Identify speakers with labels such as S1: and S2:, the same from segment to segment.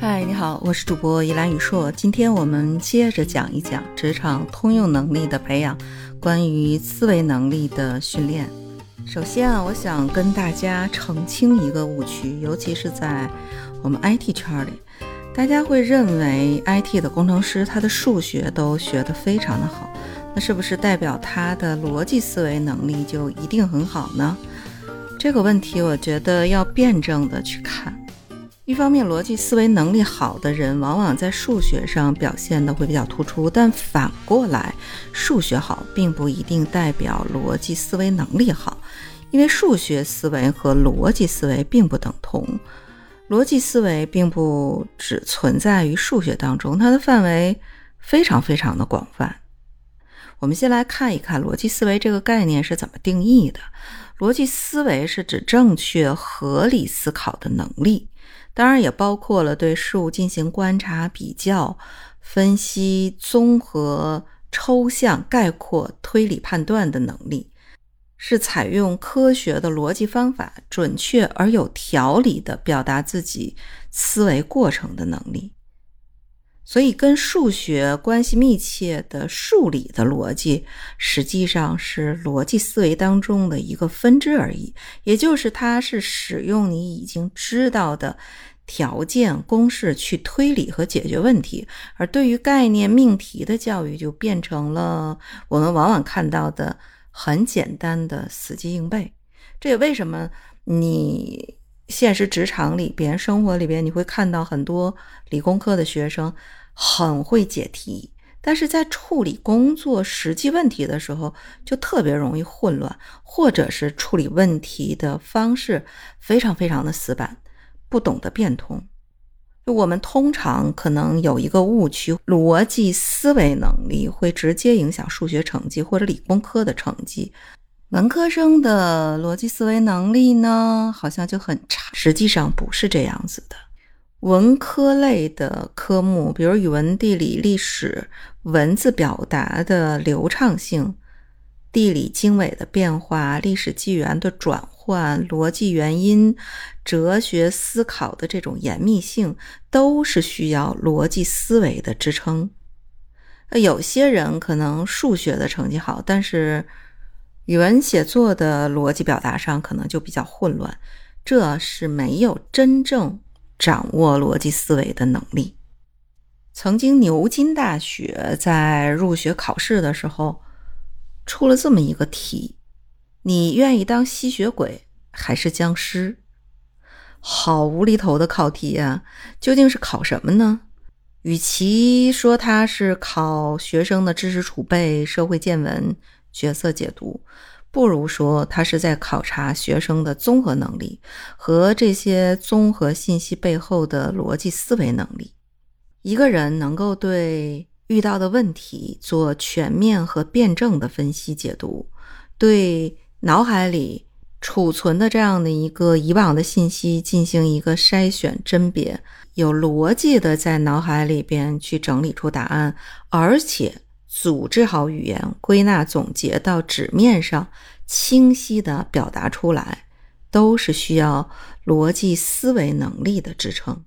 S1: 嗨，你好，我是主播依兰雨硕。今天我们接着讲一讲职场通用能力的培养，关于思维能力的训练。首先啊，我想跟大家澄清一个误区，尤其是在我们 IT 圈里，大家会认为 IT 的工程师他的数学都学得非常的好，那是不是代表他的逻辑思维能力就一定很好呢？这个问题我觉得要辩证的去看。一方面，逻辑思维能力好的人往往在数学上表现的会比较突出，但反过来，数学好并不一定代表逻辑思维能力好，因为数学思维和逻辑思维并不等同。逻辑思维并不只存在于数学当中，它的范围非常非常的广泛。我们先来看一看逻辑思维这个概念是怎么定义的。逻辑思维是指正确合理思考的能力。当然也包括了对事物进行观察、比较、分析、综合、抽象、概括、推理、判断的能力，是采用科学的逻辑方法，准确而有条理的表达自己思维过程的能力。所以，跟数学关系密切的数理的逻辑，实际上是逻辑思维当中的一个分支而已。也就是，它是使用你已经知道的条件、公式去推理和解决问题。而对于概念命题的教育，就变成了我们往往看到的很简单的死记硬背。这也为什么你现实职场里边、生活里边，你会看到很多理工科的学生。很会解题，但是在处理工作实际问题的时候，就特别容易混乱，或者是处理问题的方式非常非常的死板，不懂得变通。我们通常可能有一个误区：逻辑思维能力会直接影响数学成绩或者理工科的成绩，文科生的逻辑思维能力呢，好像就很差。实际上不是这样子的。文科类的科目，比如语文、地理、历史，文字表达的流畅性、地理经纬的变化、历史纪元的转换、逻辑原因、哲学思考的这种严密性，都是需要逻辑思维的支撑。有些人可能数学的成绩好，但是语文写作的逻辑表达上可能就比较混乱，这是没有真正。掌握逻辑思维的能力。曾经牛津大学在入学考试的时候出了这么一个题：你愿意当吸血鬼还是僵尸？好无厘头的考题呀！究竟是考什么呢？与其说它是考学生的知识储备、社会见闻、角色解读。不如说，他是在考察学生的综合能力和这些综合信息背后的逻辑思维能力。一个人能够对遇到的问题做全面和辩证的分析解读，对脑海里储存的这样的一个以往的信息进行一个筛选甄别，有逻辑的在脑海里边去整理出答案，而且。组织好语言，归纳总结到纸面上，清晰的表达出来，都是需要逻辑思维能力的支撑。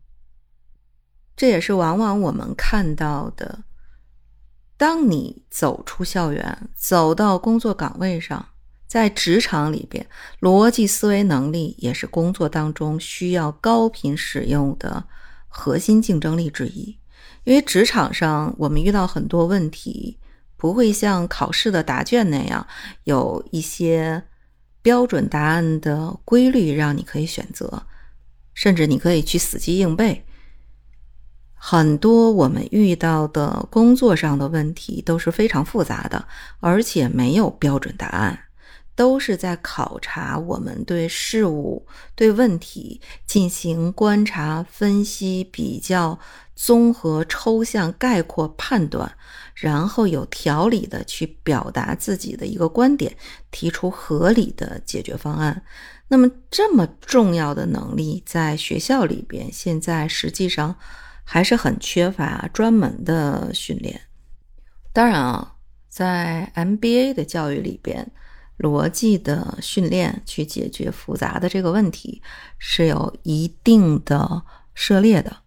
S1: 这也是往往我们看到的，当你走出校园，走到工作岗位上，在职场里边，逻辑思维能力也是工作当中需要高频使用的核心竞争力之一。因为职场上，我们遇到很多问题，不会像考试的答卷那样有一些标准答案的规律让你可以选择，甚至你可以去死记硬背。很多我们遇到的工作上的问题都是非常复杂的，而且没有标准答案。都是在考察我们对事物、对问题进行观察、分析、比较、综合、抽象、概括、判断，然后有条理的去表达自己的一个观点，提出合理的解决方案。那么，这么重要的能力，在学校里边，现在实际上还是很缺乏专门的训练。当然啊，在 MBA 的教育里边。逻辑的训练去解决复杂的这个问题是有一定的涉猎的。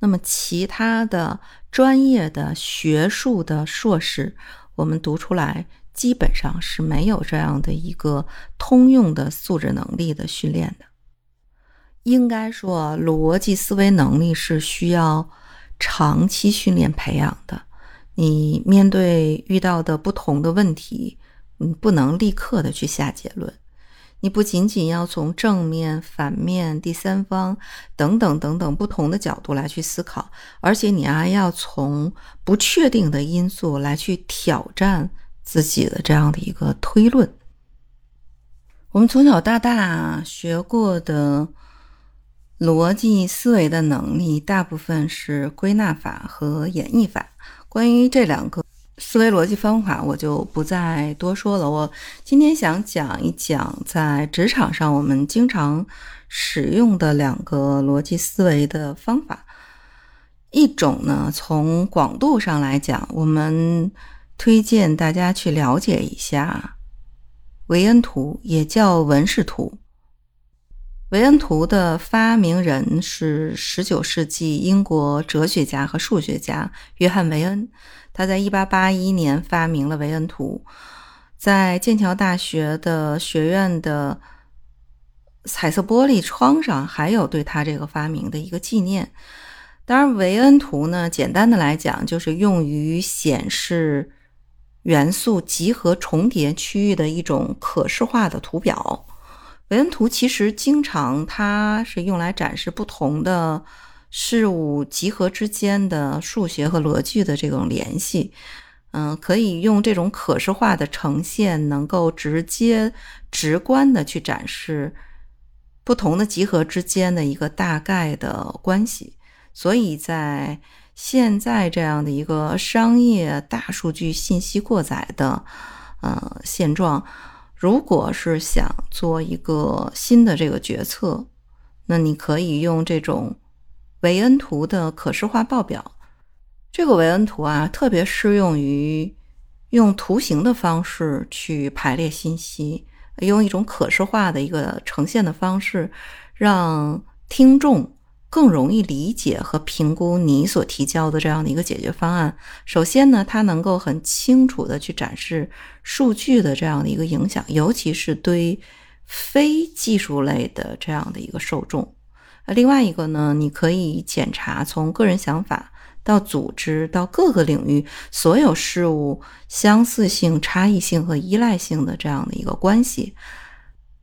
S1: 那么其他的专业的学术的硕士，我们读出来基本上是没有这样的一个通用的素质能力的训练的。应该说，逻辑思维能力是需要长期训练培养的。你面对遇到的不同的问题，你不能立刻的去下结论。你不仅仅要从正面、反面、第三方等等等等不同的角度来去思考，而且你还要从不确定的因素来去挑战自己的这样的一个推论。我们从小到大学过的逻辑思维的能力，大部分是归纳法和演绎法。关于这两个思维逻辑方法，我就不再多说了。我今天想讲一讲在职场上我们经常使用的两个逻辑思维的方法。一种呢，从广度上来讲，我们推荐大家去了解一下维恩图，也叫文氏图。维恩图的发明人是十九世纪英国哲学家和数学家约翰·维恩。他在一八八一年发明了维恩图，在剑桥大学的学院的彩色玻璃窗上还有对他这个发明的一个纪念。当然，维恩图呢，简单的来讲就是用于显示元素集合重叠区域的一种可视化的图表。维恩图其实经常，它是用来展示不同的事物集合之间的数学和逻辑的这种联系。嗯，可以用这种可视化的呈现，能够直接、直观的去展示不同的集合之间的一个大概的关系。所以在现在这样的一个商业大数据信息过载的呃现状。如果是想做一个新的这个决策，那你可以用这种维恩图的可视化报表。这个维恩图啊，特别适用于用图形的方式去排列信息，用一种可视化的一个呈现的方式，让听众。更容易理解和评估你所提交的这样的一个解决方案。首先呢，它能够很清楚的去展示数据的这样的一个影响，尤其是对非技术类的这样的一个受众。另外一个呢，你可以检查从个人想法到组织到各个领域所有事物相似性、差异性和依赖性的这样的一个关系。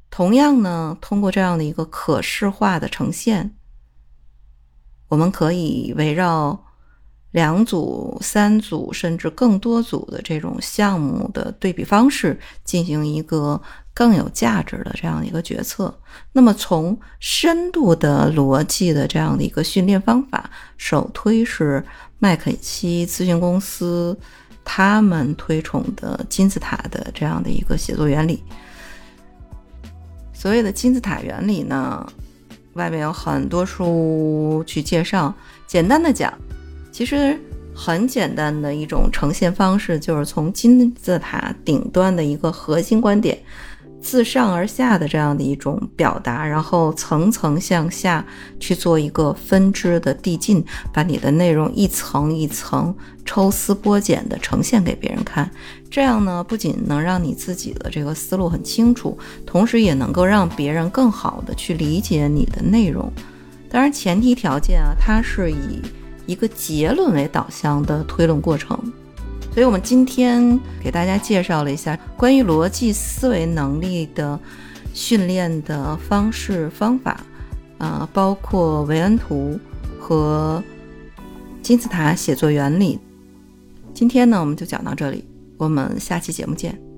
S1: 同样呢，通过这样的一个可视化的呈现。我们可以围绕两组、三组甚至更多组的这种项目的对比方式，进行一个更有价值的这样的一个决策。那么，从深度的逻辑的这样的一个训练方法，首推是麦肯锡咨询公司他们推崇的金字塔的这样的一个写作原理。所谓的金字塔原理呢？外面有很多书去介绍，简单的讲，其实很简单的一种呈现方式，就是从金字塔顶端的一个核心观点。自上而下的这样的一种表达，然后层层向下去做一个分支的递进，把你的内容一层一层抽丝剥茧的呈现给别人看。这样呢，不仅能让你自己的这个思路很清楚，同时也能够让别人更好的去理解你的内容。当然，前提条件啊，它是以一个结论为导向的推论过程。所以，我们今天给大家介绍了一下关于逻辑思维能力的训练的方式方法，啊，包括维恩图和金字塔写作原理。今天呢，我们就讲到这里，我们下期节目见。